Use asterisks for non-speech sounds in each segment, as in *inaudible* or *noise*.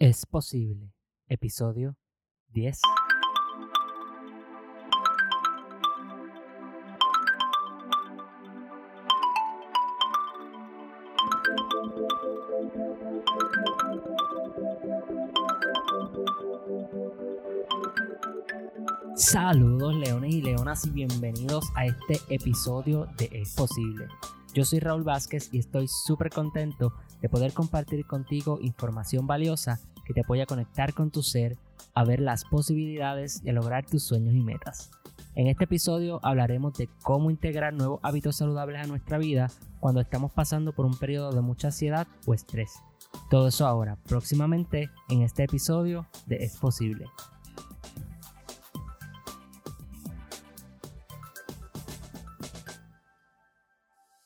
Es posible. Episodio 10. Saludos leones y leonas y bienvenidos a este episodio de Es Posible. Yo soy Raúl Vázquez y estoy súper contento de poder compartir contigo información valiosa que te apoya a conectar con tu ser, a ver las posibilidades y a lograr tus sueños y metas. En este episodio hablaremos de cómo integrar nuevos hábitos saludables a nuestra vida cuando estamos pasando por un periodo de mucha ansiedad o estrés. Todo eso ahora, próximamente en este episodio de Es Posible.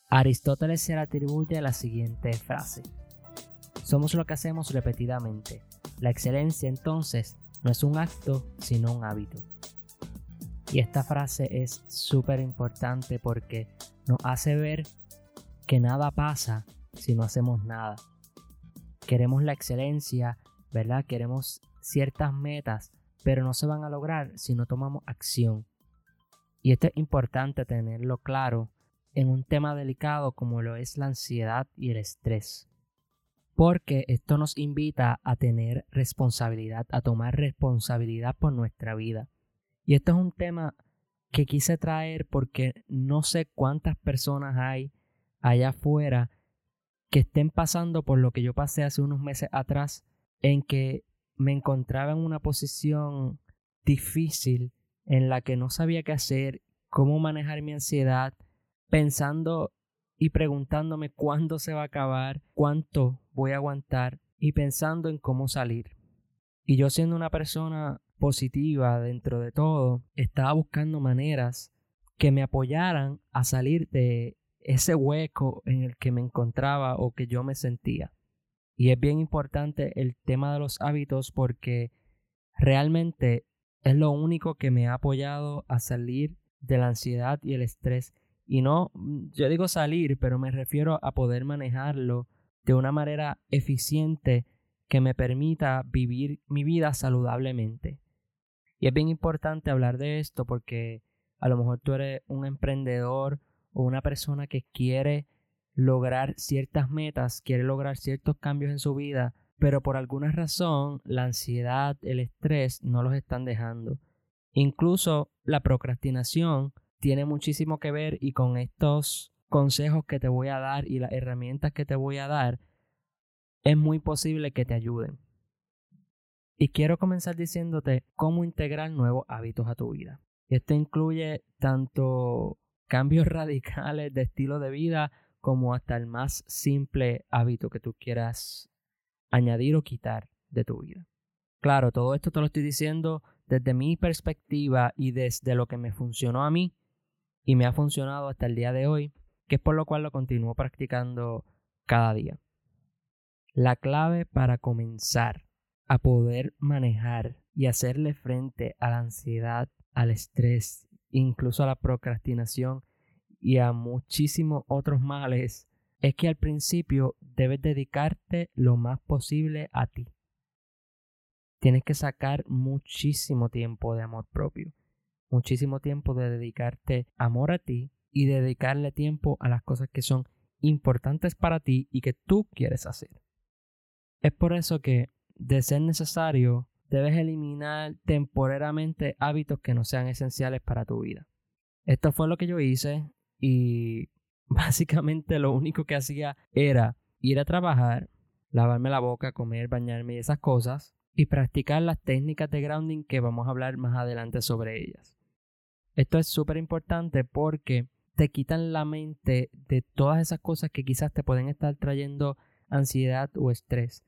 Aristóteles se le atribuye la siguiente frase. Somos lo que hacemos repetidamente. La excelencia entonces no es un acto, sino un hábito. Y esta frase es súper importante porque nos hace ver que nada pasa si no hacemos nada. Queremos la excelencia, ¿verdad? Queremos ciertas metas, pero no se van a lograr si no tomamos acción. Y esto es importante tenerlo claro en un tema delicado como lo es la ansiedad y el estrés. Porque esto nos invita a tener responsabilidad, a tomar responsabilidad por nuestra vida. Y esto es un tema que quise traer porque no sé cuántas personas hay allá afuera que estén pasando por lo que yo pasé hace unos meses atrás, en que me encontraba en una posición difícil en la que no sabía qué hacer, cómo manejar mi ansiedad, pensando y preguntándome cuándo se va a acabar, cuánto voy a aguantar y pensando en cómo salir. Y yo siendo una persona positiva dentro de todo, estaba buscando maneras que me apoyaran a salir de ese hueco en el que me encontraba o que yo me sentía. Y es bien importante el tema de los hábitos porque realmente es lo único que me ha apoyado a salir de la ansiedad y el estrés y no, mm, yo digo salir, pero me refiero a poder manejarlo de una manera eficiente que me permita vivir mi vida saludablemente. Y es bien importante hablar de esto porque a lo mejor tú eres un emprendedor o una persona que quiere lograr ciertas metas, quiere lograr ciertos cambios en su vida, pero por alguna razón la ansiedad, el estrés no los están dejando. Incluso la procrastinación tiene muchísimo que ver y con estos consejos que te voy a dar y las herramientas que te voy a dar, es muy posible que te ayuden. Y quiero comenzar diciéndote cómo integrar nuevos hábitos a tu vida. Esto incluye tanto cambios *laughs* radicales de estilo de vida como hasta el más simple hábito que tú quieras añadir o quitar de tu vida. Claro, todo esto te lo estoy diciendo desde mi perspectiva y desde lo que me funcionó a mí y me ha funcionado hasta el día de hoy, que es por lo cual lo continúo practicando cada día. La clave para comenzar a poder manejar y hacerle frente a la ansiedad, al estrés, incluso a la procrastinación y a muchísimos otros males es que al principio debes dedicarte lo más posible a ti. Tienes que sacar muchísimo tiempo de amor propio muchísimo tiempo de dedicarte amor a ti y dedicarle tiempo a las cosas que son importantes para ti y que tú quieres hacer. Es por eso que, de ser necesario, debes eliminar temporariamente hábitos que no sean esenciales para tu vida. Esto fue lo que yo hice y *laughs* básicamente lo único que hacía era ir a trabajar, lavarme la boca, comer, bañarme y esas cosas, y practicar las técnicas de grounding que vamos a hablar más adelante sobre ellas. Esto es súper importante porque te quitan la mente de todas esas cosas que quizás te pueden estar trayendo ansiedad o estrés.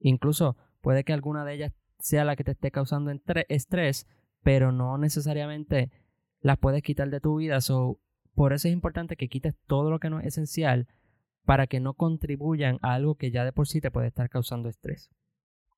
Incluso puede que alguna de ellas sea la que te esté causando estrés, pero no necesariamente las puedes quitar de tu vida. por eso es importante que quites todo lo que no es esencial para que no contribuyan a algo que ya de por sí te puede estar causando estrés.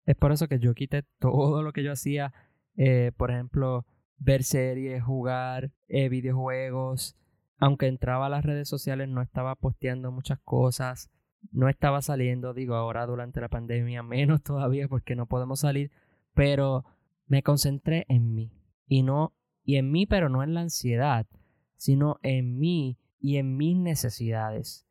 Es por eso que yo quité todo lo que yo hacía, eh, por ejemplo, ver series, jugar eh, videojuegos. Aunque entraba a las redes sociales no estaba posteando muchas cosas. no estaba saliendo, digo, ahora durante la pandemia *laughs* menos todavía porque no podemos salir, pero me concentré en mí y no y en mí, pero no en la ansiedad, sino en mí y en mis necesidades.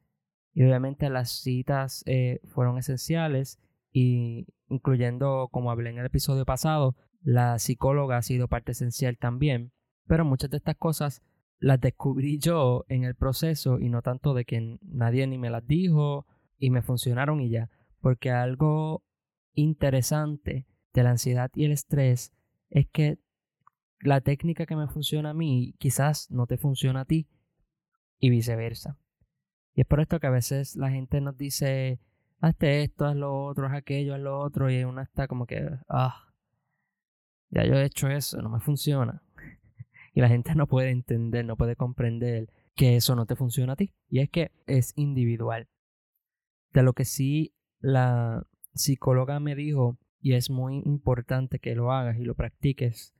Y obviamente las citas eh, fueron esenciales y incluyendo, como hablé en el episodio pasado, la psicóloga ha sido parte esencial también, pero muchas de estas cosas las descubrí yo en el proceso y no tanto de que nadie ni me las dijo y me funcionaron y ya, porque algo interesante de la ansiedad y el estrés es que la técnica que me funciona a mí quizás no te funciona a ti y viceversa. Y es por esto que a veces la gente nos dice, hazte esto, haz lo otro, haz aquello, haz lo otro, y uno está como que, ah, ya yo he hecho eso, no me funciona. y la gente no puede entender, no puede comprender que eso no te funciona a ti. Y es que es individual. De lo que sí la psicóloga me dijo, y es muy importante que lo hagas y lo practiques,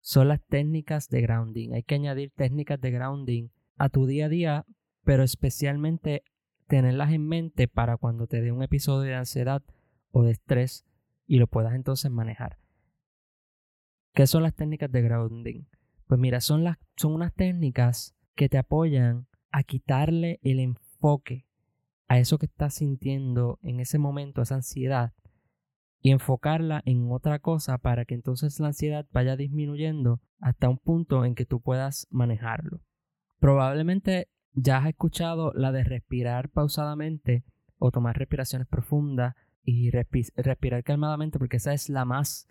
son las técnicas de grounding. Hay que añadir técnicas de grounding a tu día a día, pero especialmente tenerlas en mente para cuando te dé un episodio de ansiedad o de estrés y lo puedas entonces manejar. ¿Qué son las técnicas de grounding? Pues mira, son, las, son unas técnicas que te apoyan a quitarle el enfoque a eso que estás sintiendo en ese momento, esa ansiedad, y enfocarla en otra cosa para que entonces la ansiedad vaya disminuyendo hasta un punto en que tú puedas manejarlo. Probablemente ya has escuchado la de respirar pausadamente o tomar respiraciones profundas y respirar calmadamente porque esa es la más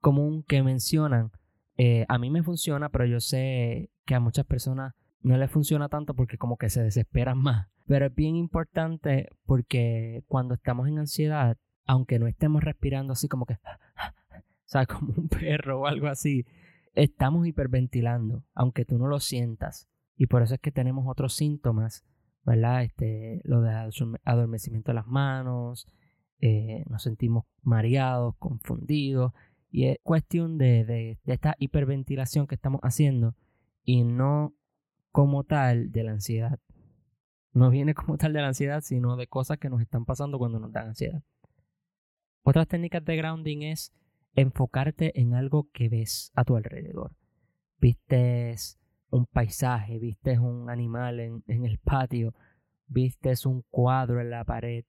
común que mencionan. Eh, a mí me funciona, pero yo sé que a muchas personas no les funciona tanto porque como que se desesperan *laughs* más. Pero es bien importante porque cuando estamos en ansiedad aunque no estemos respirando así como que, *laughs* o sea, como un perro o algo así, estamos hiperventilando, aunque tú no lo sientas. Y por eso es que tenemos otros síntomas, ¿verdad? Este, lo de adormecimiento de las manos, eh, nos sentimos mareados, confundidos, y es cuestión de, de, esta hiperventilación que estamos haciendo y no como tal de la ansiedad. No viene como tal de la ansiedad, sino de cosas que nos están pasando cuando nos dan ansiedad. Otras técnicas de grounding es enfocarte en algo que ves a tu alrededor. Vistes un paisaje, vistes un animal en, en el patio, vistes un cuadro en la pared.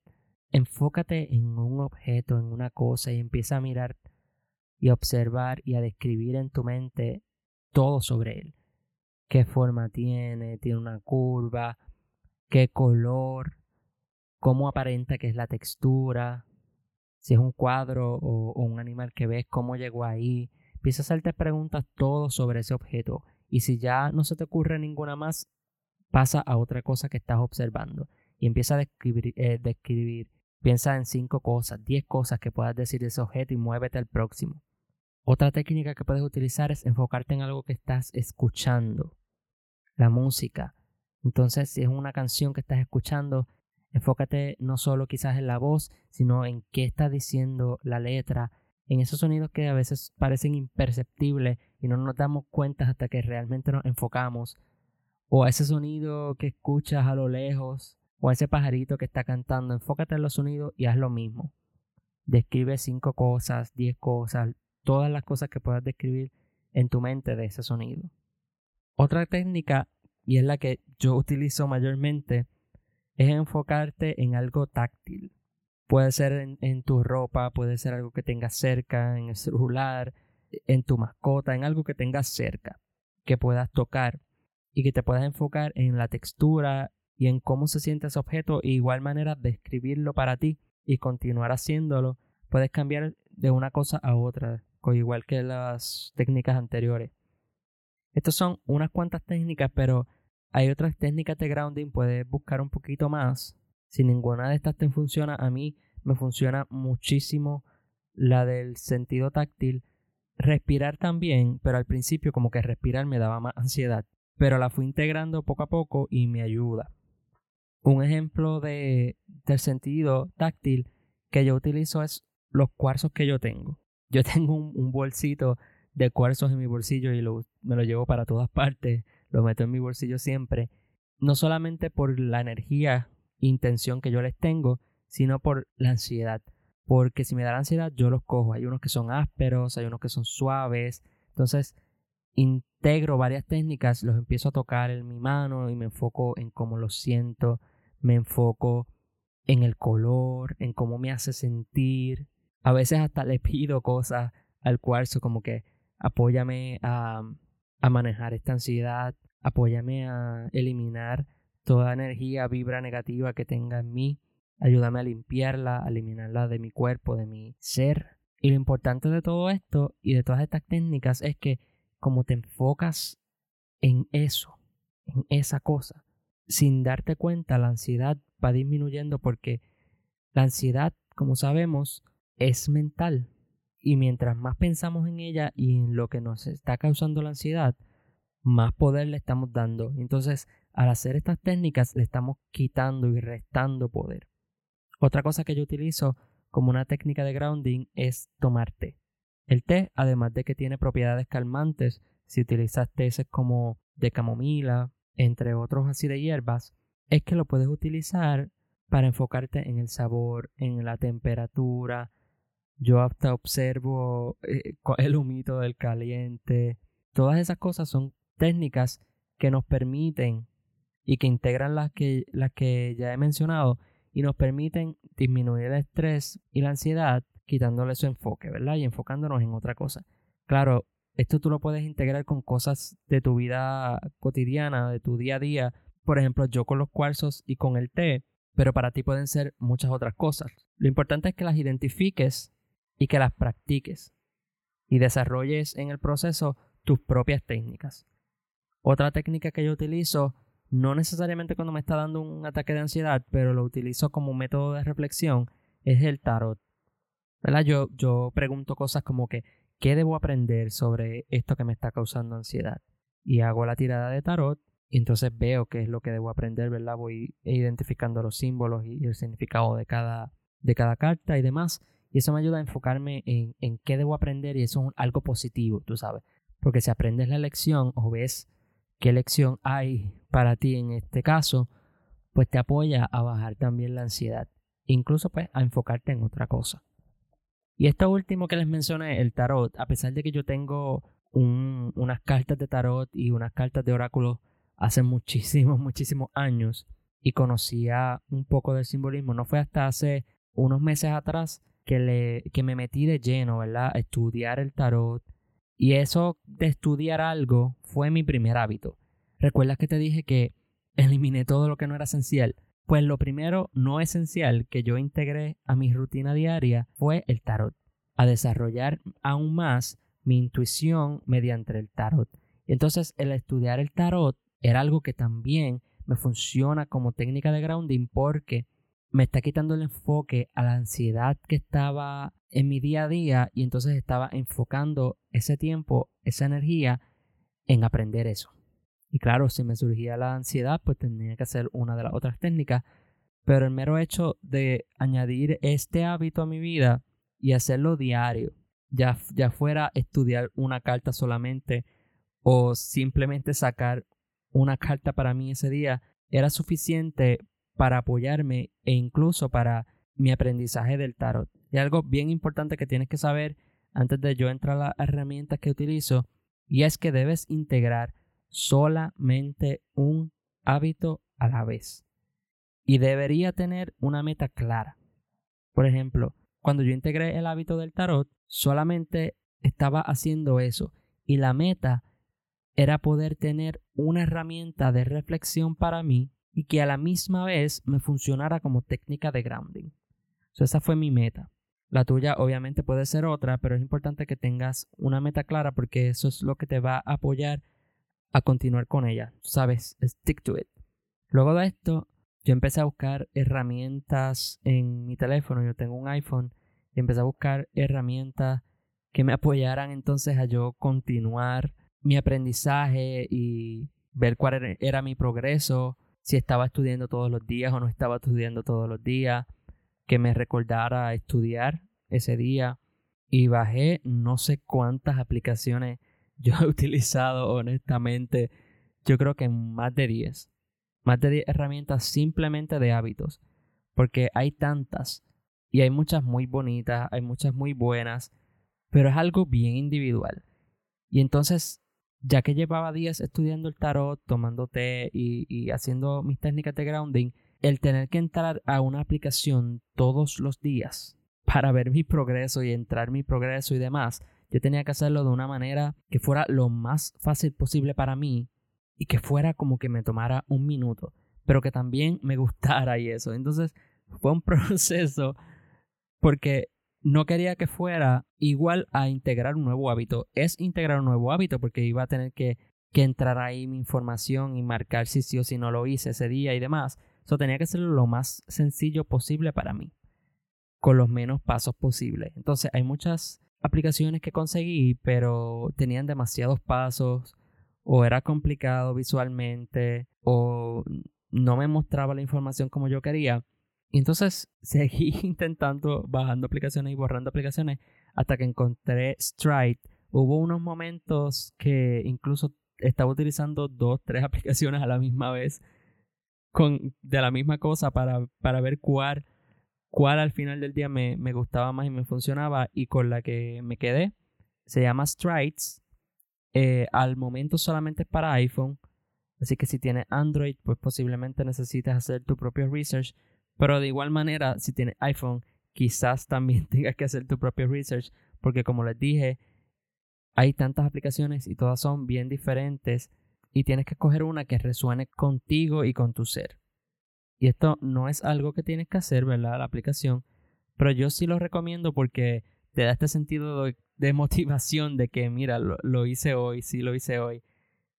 Enfócate en un objeto, en una cosa y empieza a mirar y a observar y a describir en tu mente todo sobre él. Qué forma tiene, tiene una curva, qué color, cómo aparenta que es la textura, si es un cuadro o, un animal que ves, cómo llegó ahí. Empieza a hacerte preguntas todo sobre ese objeto. Y si ya no se te ocurre ninguna más, pasa a otra cosa que estás observando. Y empieza a describir, eh, describir. Piensa en cinco cosas, diez cosas que puedas decir de ese objeto y muévete al próximo. Otra técnica que puedes utilizar es enfocarte en algo que estás escuchando. La música. Entonces, si es una canción que estás escuchando, Enfócate no solo quizás en la voz, sino en qué está diciendo la letra, en esos sonidos que a veces parecen imperceptibles y no nos damos cuenta hasta que realmente nos enfocamos, o a ese sonido que escuchas a lo lejos, o a ese pajarito que está cantando, enfócate en los sonidos y haz lo mismo. Describe cinco cosas, diez cosas, todas las cosas que puedas describir en tu mente de ese sonido. Otra técnica, y es la que yo utilizo mayormente, es enfocarte en algo táctil. Puede ser en, tu ropa, puede ser algo que tengas cerca, en el celular, en tu mascota, en algo que tengas cerca, que puedas tocar y que te puedas enfocar en la textura y en cómo se siente ese objeto e igual manera describirlo para ti y continuar haciéndolo. Puedes cambiar de una cosa a otra, igual que las técnicas anteriores. Estas son unas cuantas técnicas, pero hay otras técnicas de grounding, puedes buscar un poquito más. Si ninguna de estas te funciona, a mí me funciona muchísimo la del sentido táctil. Respirar también, pero al principio como que respirar me daba más ansiedad. Pero la fui integrando poco a poco y me ayuda. Un ejemplo de, del sentido táctil que yo utilizo es los cuarzos que yo tengo. Yo tengo un, bolsito de cuarzos en mi bolsillo y me lo llevo para todas partes lo meto en mi bolsillo siempre, no solamente por la energía intención que yo les tengo, sino por la ansiedad. Porque si me da la ansiedad, yo los cojo. Hay unos que son ásperos, hay unos que son suaves. Entonces, integro varias técnicas, los empiezo a tocar en mi mano y me enfoco en cómo los siento, me enfoco en el color, en cómo me hace sentir. A veces hasta le pido cosas al cuarzo como que apóyame a, a manejar esta ansiedad, apóyame a eliminar toda energía, vibra negativa que tenga en mí, ayúdame a limpiarla, a eliminarla de mi cuerpo, de mi ser. Y lo importante de todo esto y de todas estas técnicas es que como te enfocas en eso, en esa cosa, sin darte cuenta, la ansiedad va disminuyendo porque la ansiedad, como sabemos, es mental. Y mientras más pensamos en ella y en lo que nos está causando la ansiedad, más poder le estamos dando. Entonces, al hacer estas técnicas, le estamos quitando y restando poder. Otra cosa que yo utilizo como una técnica de grounding es tomar té. El té, además de que tiene propiedades calmantes, si utilizas té como de camomila, entre otros así de hierbas, es que lo puedes utilizar para enfocarte en el sabor, en la temperatura. Yo hasta observo eh, el humito del caliente. Todas esas cosas son técnicas que nos permiten y que integran las que, las que ya he mencionado y nos permiten disminuir el estrés y la ansiedad quitándole su enfoque, ¿verdad? Y enfocándonos en otra cosa. Claro, esto tú lo puedes integrar con cosas de tu vida cotidiana, de tu día a día. Por ejemplo, yo con los cuarzos y con el té, pero para ti pueden ser muchas otras cosas. Lo importante es que las identifiques y que las practiques y desarrolles en el proceso tus propias técnicas. Otra técnica que yo utilizo, no necesariamente cuando me está dando un ataque de ansiedad, pero lo utilizo como método de reflexión, es el tarot. ¿Verdad? Yo, yo pregunto cosas como que, ¿qué debo aprender sobre esto que me está causando ansiedad? Y hago la tirada de tarot y entonces veo qué es lo que debo aprender, ¿verdad? Voy identificando los símbolos y el significado de cada, de cada carta y demás. Y eso me ayuda a enfocarme en, en qué debo aprender y eso es algo positivo, tú sabes. Porque si aprendes la lección o ves qué lección hay para ti en este caso, pues te apoya a bajar también la ansiedad, incluso pues a enfocarte en otra cosa. Y esto último que les mencioné, el tarot, a pesar de que yo tengo unas cartas de tarot y unas cartas de oráculo hace muchísimos, *laughs* muchísimos años y conocía un poco del simbolismo, no fue hasta hace unos meses atrás que, le, que me metí de lleno, ¿verdad? Estudiar el tarot, y eso de estudiar algo fue mi primer hábito. ¿Recuerdas que te dije que eliminé todo lo que no era esencial? Pues lo primero no esencial que yo integré a mi rutina diaria fue el tarot. A desarrollar aún más mi intuición mediante el tarot. Entonces el estudiar el tarot era algo que también me funciona como técnica de grounding porque me está quitando el enfoque a la ansiedad que estaba en mi día a día y entonces estaba enfocando ese tiempo, esa energía en aprender eso. Y claro, si me surgía la ansiedad, pues tenía que hacer una de las otras técnicas, pero el mero hecho de añadir este hábito a mi vida y hacerlo diario, ya, ya fuera estudiar una carta solamente o simplemente sacar una carta para mí ese día, era suficiente para apoyarme e incluso para mi aprendizaje del tarot. Y algo bien importante que tienes que saber antes de yo entrar a las herramientas que utilizo, y es que debes integrar solamente un hábito a la vez. Y debería tener una meta clara. Por ejemplo, cuando yo integré el hábito del tarot, solamente estaba haciendo eso. Y la meta era poder tener una herramienta de reflexión para mí y que a la misma vez me funcionara como técnica de grounding. esa fue mi meta. La tuya obviamente puede ser otra, pero es importante que tengas una meta clara porque eso es lo que te va a apoyar a continuar con ella. Sabes, stick to it. Luego de esto, yo empecé a buscar herramientas en mi teléfono. Yo tengo un iPhone y empecé a buscar herramientas que me apoyaran entonces a yo continuar mi aprendizaje y ver cuál era mi progreso, si estaba estudiando todos los días o no estaba estudiando todos los días que me recordara estudiar ese día y bajé no sé cuántas aplicaciones *laughs* yo he utilizado honestamente. Yo creo que más de 10. Más de 10 herramientas simplemente de hábitos. porque hay tantas y hay muchas muy bonitas, hay muchas muy buenas, pero es algo bien individual. Y entonces, ya que llevaba días estudiando el tarot, tomando té y, haciendo mis técnicas de grounding, el tener que entrar a una aplicación todos los días para ver mi progreso y entrar mi progreso y demás, yo tenía que hacerlo de una manera que fuera lo más fácil posible para mí y que fuera como que me tomara un minuto, pero que también me gustara y eso. Entonces fue un *laughs* proceso porque no quería que fuera igual a integrar un nuevo hábito. Es integrar un nuevo hábito porque iba a tener que, que entrar ahí mi información y marcar si sí o si no lo hice ese día y demás. Eso tenía que ser lo más sencillo posible para mí, con los menos pasos posibles. Entonces hay muchas aplicaciones que conseguí, pero tenían demasiados pasos, o era complicado visualmente, o no me mostraba la información como yo quería. Y entonces *laughs* seguí intentando bajando aplicaciones y borrando aplicaciones hasta que encontré Stride. Hubo unos momentos que incluso estaba utilizando dos, tres *laughs* aplicaciones a la misma vez con, de la misma cosa para, para ver cuál cuál al final del día me, me, gustaba más y me funcionaba y con la que me quedé se llama Strides. Eh, al momento solamente es para iPhone, así que si tienes Android, pues posiblemente necesitas hacer tu propio research, pero de igual manera, si tienes iPhone, quizás también *laughs* tengas que hacer tu propio research, porque como les dije, hay tantas aplicaciones y todas son bien diferentes y tienes que escoger una que resuene contigo y con tu ser. Y esto no es algo que tienes que hacer, ¿verdad? La aplicación. Pero yo sí lo recomiendo porque te da este sentido de, motivación de que, mira, lo, hice hoy, sí lo hice hoy.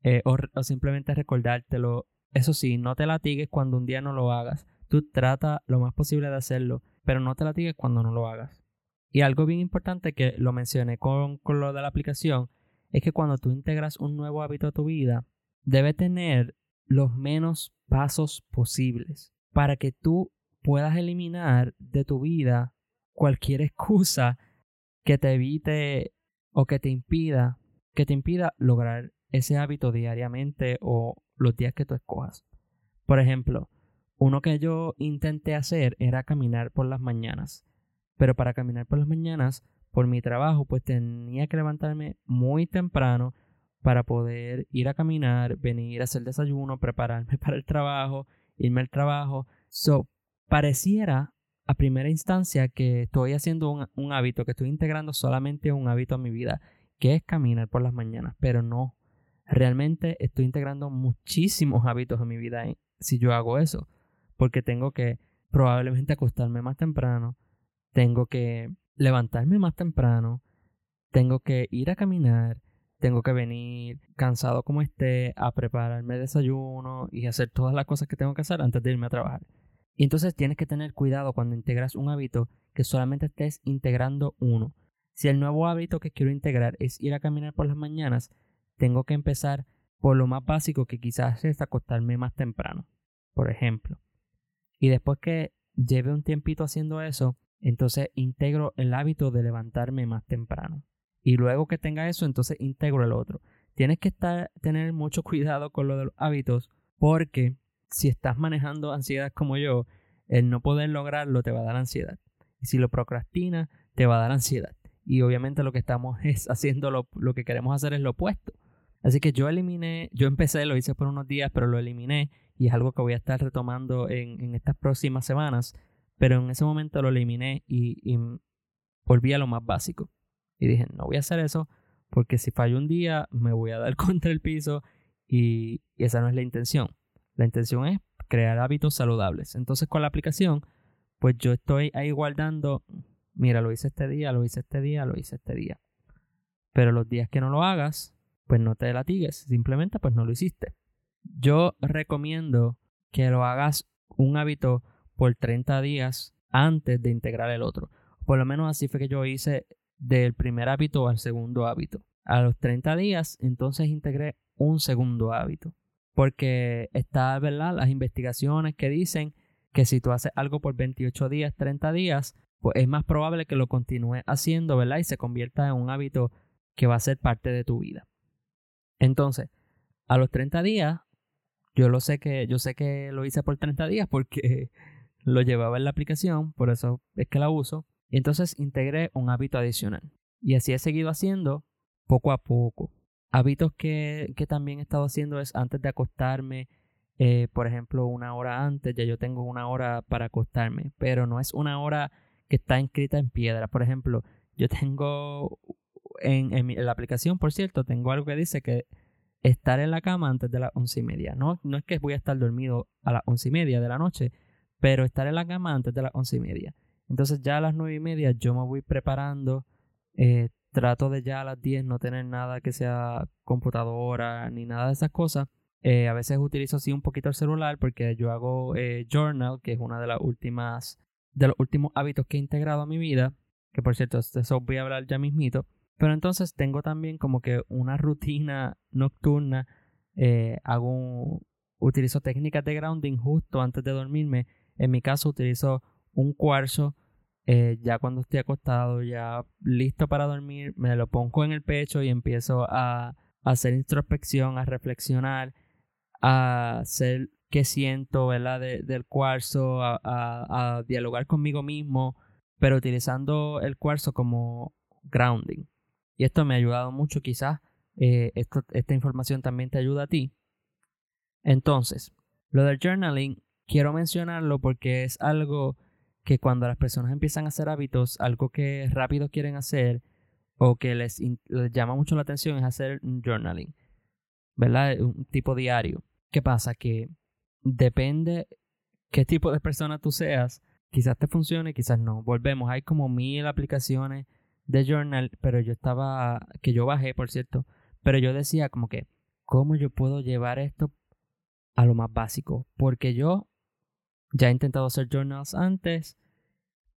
Eh, o, simplemente recordártelo. Eso sí, no te latigues cuando un día no lo hagas. Tú trata lo más posible de hacerlo, pero no te latigues cuando no lo hagas. Y algo bien importante que lo mencioné con, lo de la aplicación es que cuando tú integras un nuevo hábito a tu vida, debe tener los menos pasos posibles para que tú puedas eliminar de tu vida cualquier excusa que te evite o que te impida que te impida lograr ese hábito diariamente o los días que tú escojas. Por ejemplo, uno que yo intenté hacer era caminar por las mañanas. Pero para caminar por las mañanas, por mi trabajo, pues tenía que levantarme muy temprano para poder ir a caminar, venir a hacer desayuno, prepararme *laughs* para el trabajo, irme al trabajo. So, pareciera a primera instancia que estoy haciendo un, hábito, que estoy integrando solamente un hábito a mi vida, que es caminar por las mañanas, pero no. Realmente estoy integrando muchísimos hábitos a mi vida ¿eh? si yo hago eso, porque tengo que probablemente acostarme más temprano, tengo que levantarme más temprano, tengo que ir a caminar, tengo que venir cansado como esté a prepararme desayuno y hacer todas las cosas que tengo que hacer antes de irme a trabajar. Y entonces tienes que tener cuidado cuando integras un hábito que solamente estés integrando uno. Si el nuevo hábito que quiero integrar es ir a caminar por las mañanas, tengo que empezar por lo más básico que quizás es acostarme más temprano, por ejemplo. Y después que lleve un tiempito haciendo eso, entonces integro el hábito de levantarme más temprano y luego que tenga eso, entonces integro el otro. Tienes que estar, tener mucho *laughs* cuidado con lo de los hábitos porque si estás manejando ansiedad como yo, el no poder lograrlo te va a dar ansiedad. Y si lo procrastinas, te va a dar ansiedad. Y obviamente lo que estamos *laughs* es haciendo lo, lo que queremos hacer es lo opuesto. Así que yo eliminé, yo empecé, lo hice por unos días, pero lo eliminé y es algo que voy a estar retomando en, en estas próximas semanas. Pero en ese momento lo eliminé y, y volví a lo más básico. Y dije, no voy a hacer eso porque si fallo un día me voy a dar *laughs* contra el piso y, esa no es la intención. La intención es crear hábitos saludables. Entonces con la aplicación, pues yo estoy ahí guardando, mira, lo hice este día, lo hice este día, lo hice este día. Pero los días que no lo hagas, pues no te latigues, simplemente pues no lo hiciste. Yo recomiendo que lo hagas un hábito por 30 días antes de integrar el otro. Por lo menos así fue que yo hice del primer hábito al segundo hábito. A los 30 días, entonces integré un segundo hábito. Porque está, ¿verdad? Las investigaciones que dicen que si tú haces algo por 28 días, 30 días, pues es más probable que lo continúes haciendo, ¿verdad? Y se convierta en un hábito que va a ser parte de tu vida. Entonces, a los 30 días, yo lo sé que, yo sé que lo hice por 30 días porque *laughs* lo llevaba en la aplicación, por eso es que la uso. Y entonces integré un hábito adicional. Y así he seguido haciendo poco a poco. Hábitos que, que también he estado haciendo es antes de acostarme, eh, por ejemplo, una hora antes, ya yo tengo una hora para acostarme, pero no es una hora que está inscrita en piedra. Por ejemplo, yo tengo en, en, la aplicación, por cierto, tengo algo que dice que estar en la cama antes de las once y media. No, no es que voy a estar dormido a las once y media de la noche, pero estar en la cama antes de las once y media. Entonces ya a las nueve y media yo me voy preparando. Eh, trato de ya a las diez no tener nada que sea computadora ni nada de esas cosas. Eh, a veces utilizo así un poquito el celular porque yo hago eh, journal, que es una de las últimas de los últimos hábitos que he integrado a mi vida. Que por cierto, de eso voy a hablar ya mismito. Pero entonces tengo también como que una rutina nocturna. hago utilizo técnicas de grounding justo antes de dormirme en mi caso utilizo un cuarzo. Eh, ya cuando estoy acostado, ya listo para dormir, me lo pongo en el pecho y empiezo a, hacer introspección, a reflexionar, a hacer qué siento, ¿verdad? del cuarzo, a, dialogar conmigo mismo, pero utilizando el cuarzo como grounding. Y esto me ha ayudado mucho, quizás eh, esta información también te ayuda a ti. Entonces, lo del journaling quiero mencionarlo porque es algo que cuando las personas empiezan a hacer hábitos, algo que rápido quieren hacer o que les, llama mucho la atención es hacer journaling, ¿verdad? Un tipo diario. ¿Qué pasa? Que depende qué tipo de persona tú seas, quizás te funcione, quizás no. Volvemos, hay como mil aplicaciones de journal, pero yo estaba, que yo bajé, por cierto, pero yo decía como que, ¿cómo yo puedo llevar esto a lo más básico? Porque yo ya he intentado hacer journals antes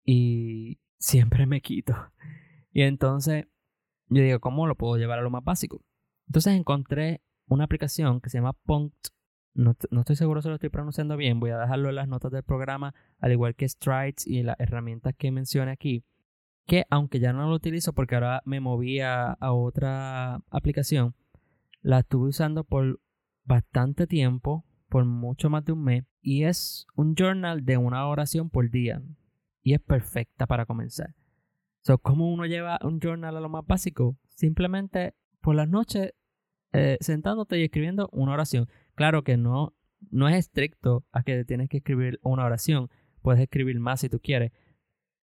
y siempre me quito. Y entonces yo digo, ¿cómo lo puedo llevar a lo más básico? Entonces encontré una aplicación que se llama Punkt. No, estoy seguro si lo estoy pronunciando bien. Voy a dejarlo en las notas del programa, al igual que Strides y las herramientas que mencioné aquí. Que aunque ya no lo utilizo porque ahora me moví a otra aplicación, la estuve usando por bastante tiempo por mucho más de un mes y es un journal de una oración por día y es perfecta para comenzar. So, ¿Cómo uno lleva un journal a lo más básico? Simplemente por las noches eh, sentándote y escribiendo una oración. Claro que no, no es estricto a que tienes que escribir una oración, puedes escribir más si tú quieres,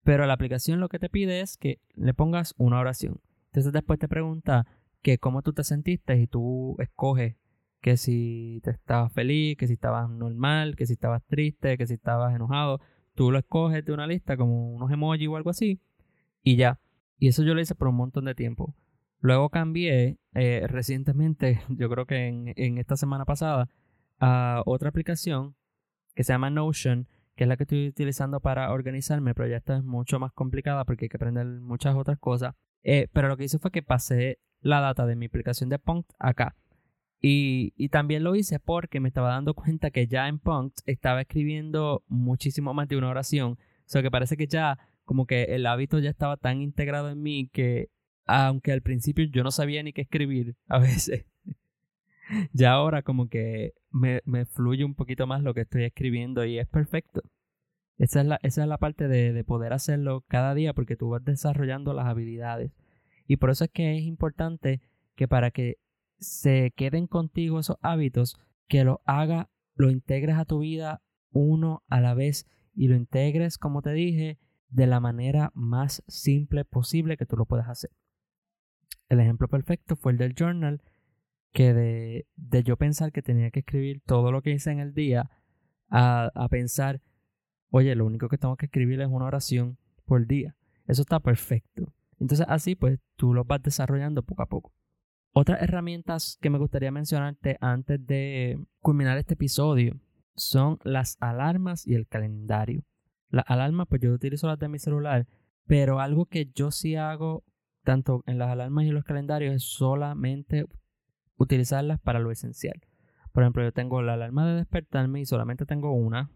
pero la aplicación lo que te pide es que le pongas una oración. Entonces después te pregunta que cómo tú te sentiste y tú escoges que si te estabas feliz, que si estabas normal, que si estabas triste, que si estabas enojado, tú lo escoges de una lista como unos emojis o algo así y ya. Y eso yo lo hice por un montón de tiempo. Luego cambié eh, recientemente, *laughs* yo creo que en, en esta semana pasada, a otra aplicación que se llama Notion, que es la que estoy utilizando para organizarme, pero ya esta es mucho más complicada porque hay que aprender muchas otras cosas. Eh, pero lo que hice fue que pasé la data de mi aplicación de Punkt acá. Y, también lo hice porque me estaba dando cuenta que ya en Punk estaba escribiendo muchísimo más de una oración. O sea que parece que ya como que el hábito ya estaba tan integrado en mí que aunque al principio yo no sabía ni qué escribir a *laughs* veces, *laughs* ya ahora como que me, fluye un poquito más lo que estoy escribiendo y es perfecto. Esa es la, esa es la parte de, de poder hacerlo cada día porque tú vas desarrollando las habilidades. Y por eso es que es importante que para que se queden contigo esos hábitos, que lo haga, lo integres a tu vida uno a la vez y lo integres, como te dije, de la manera más simple posible que tú lo puedas hacer. El ejemplo perfecto fue el del journal, que de, de yo pensar que tenía que escribir todo lo que hice en el día, a, a pensar, oye, lo único que tengo que escribir es una oración por día. Eso está perfecto. Entonces así pues tú lo vas desarrollando poco a poco. Otras herramientas que me gustaría mencionarte antes de culminar este episodio son las alarmas y el calendario. Las alarmas, pues yo utilizo las de mi celular, pero algo que yo sí hago tanto en las alarmas y en los calendarios es solamente utilizarlas para lo esencial. Por ejemplo, yo tengo la alarma de despertarme y solamente tengo una.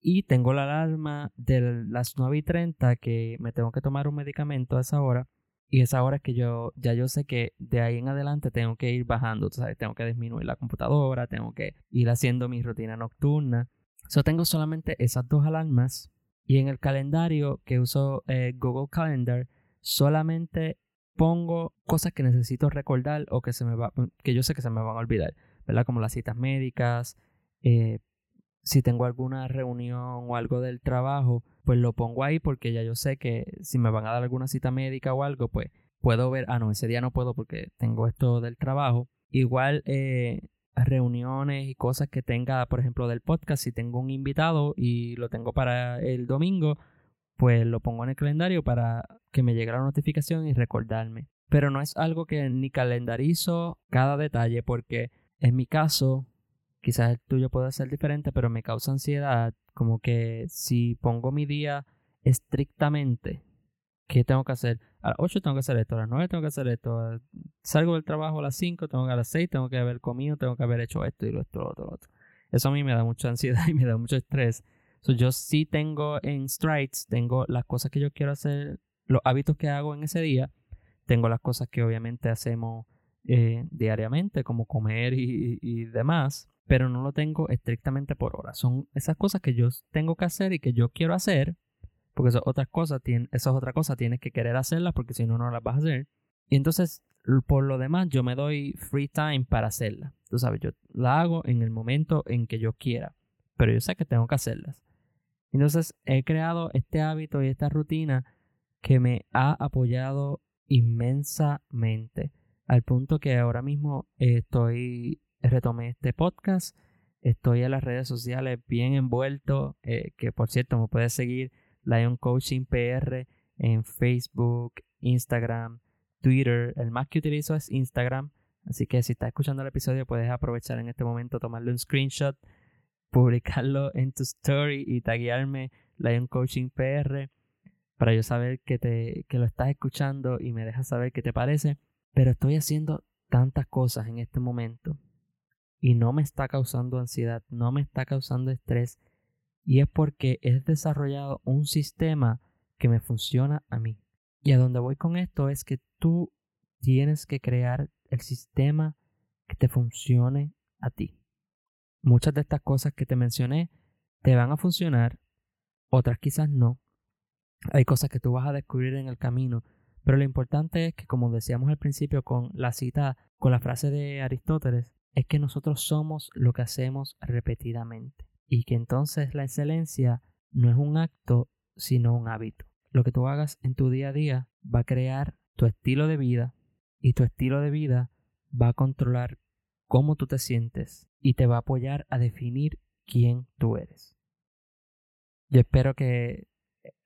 Y tengo la alarma de las 9 y 30 que me tengo que tomar un medicamento a esa hora. Y esa hora es que yo, ya yo sé que de ahí en adelante tengo que ir bajando. Tengo que disminuir la computadora, tengo que ir haciendo mi rutina nocturna. Yo tengo solamente esas dos alarmas y en el calendario que uso eh, Google Calendar solamente pongo cosas que necesito recordar o que se me va, que yo sé que se me van a olvidar, ¿verdad? Como las citas médicas, eh, si tengo alguna reunión o algo del trabajo, pues lo pongo ahí porque ya yo sé que si me van a dar alguna cita médica o algo, pues puedo ver, ah, no, ese día no puedo porque tengo esto del trabajo. Igual eh, reuniones y cosas que tenga, por ejemplo, del podcast, si tengo un invitado y lo tengo para el domingo, pues lo pongo en el calendario para que me llegue la notificación y recordarme. Pero no es algo que ni calendarizo cada detalle porque en mi caso, quizás el tuyo puede ser diferente, pero me causa ansiedad como que si pongo mi día estrictamente, ¿qué tengo que hacer? A las 8 tengo que hacer esto, a las 9 tengo que hacer esto, salgo del trabajo a las 5, tengo que a las 6, tengo que haber comido, tengo que haber hecho esto y lo otro, lo otro, lo otro. Eso a mí me da mucha ansiedad *laughs* y me da mucho estrés. Yo sí tengo en Strides, tengo las cosas que yo quiero hacer, los hábitos que hago en ese día, tengo las cosas que obviamente hacemos eh, diariamente, como comer y, y demás, pero no lo tengo estrictamente por hora. Son esas cosas que yo tengo que hacer y que yo quiero hacer, porque esas otras cosas, esas es otra cosa, tienes que querer hacerlas porque si no, no las vas a hacer. Y entonces, por lo demás, yo me doy free time para hacerlas. Tú sabes, yo la hago en el momento en que yo quiera, pero yo sé que tengo que hacerlas. Entonces, he creado este hábito y esta rutina que me ha apoyado inmensamente, al punto que ahora mismo estoy, retomé este podcast, estoy en las redes sociales bien envuelto, eh, que por cierto me puedes seguir Lion Coaching PR en Facebook, Instagram, Twitter. El más que utilizo es Instagram. Así que si estás escuchando el episodio, puedes aprovechar en este momento, tomarle un screenshot, publicarlo en tu story y taguearme Lion Coaching PR para yo saber que, te, que lo estás escuchando y me dejas saber qué te parece. Pero estoy haciendo tantas cosas en este momento y no me está causando ansiedad, no me está causando estrés y es porque he desarrollado un sistema que me funciona a mí. Y a donde voy con esto es que tú tienes que crear el sistema que te funcione a ti. Muchas de estas cosas que te mencioné te van a funcionar, otras quizás no. Hay cosas que tú vas a descubrir en el camino, pero lo importante es que, como decíamos al principio con la cita, con la frase de Aristóteles, es que nosotros somos lo que hacemos repetidamente y que entonces la excelencia no es un acto, sino un hábito. Lo que tú hagas en tu día a día va a crear tu estilo de vida y tu estilo de vida va a controlar cómo tú te sientes y te va a apoyar a definir quién tú eres. Yo espero que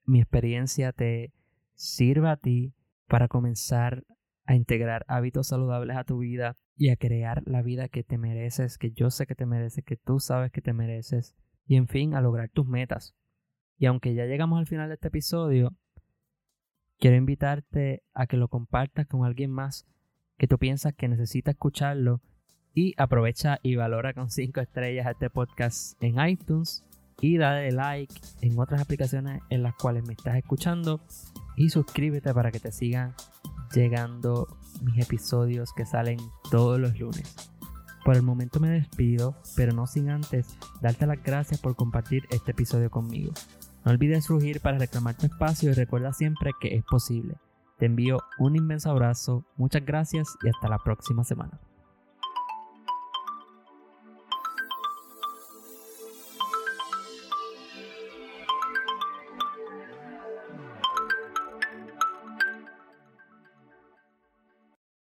mi experiencia te sirva a ti para comenzar a integrar hábitos saludables a tu vida y a crear la vida que te mereces, que yo sé que te mereces, que tú sabes que te mereces, y en fin, a lograr tus metas. Y aunque ya llegamos al final de este episodio, quiero invitarte a que lo compartas con alguien más que tú piensas que necesita escucharlo y aprovecha y valora con 5 estrellas este podcast en iTunes y dale like en otras aplicaciones en las cuales me estás escuchando y suscríbete para que te sigan llegando mis episodios que salen todos los lunes. Por el momento me despido, pero no sin antes darte las gracias por compartir este episodio conmigo. No olvides rugir para reclamar tu espacio y recuerda siempre que es posible. Te envío un inmenso abrazo, muchas gracias y hasta la próxima semana.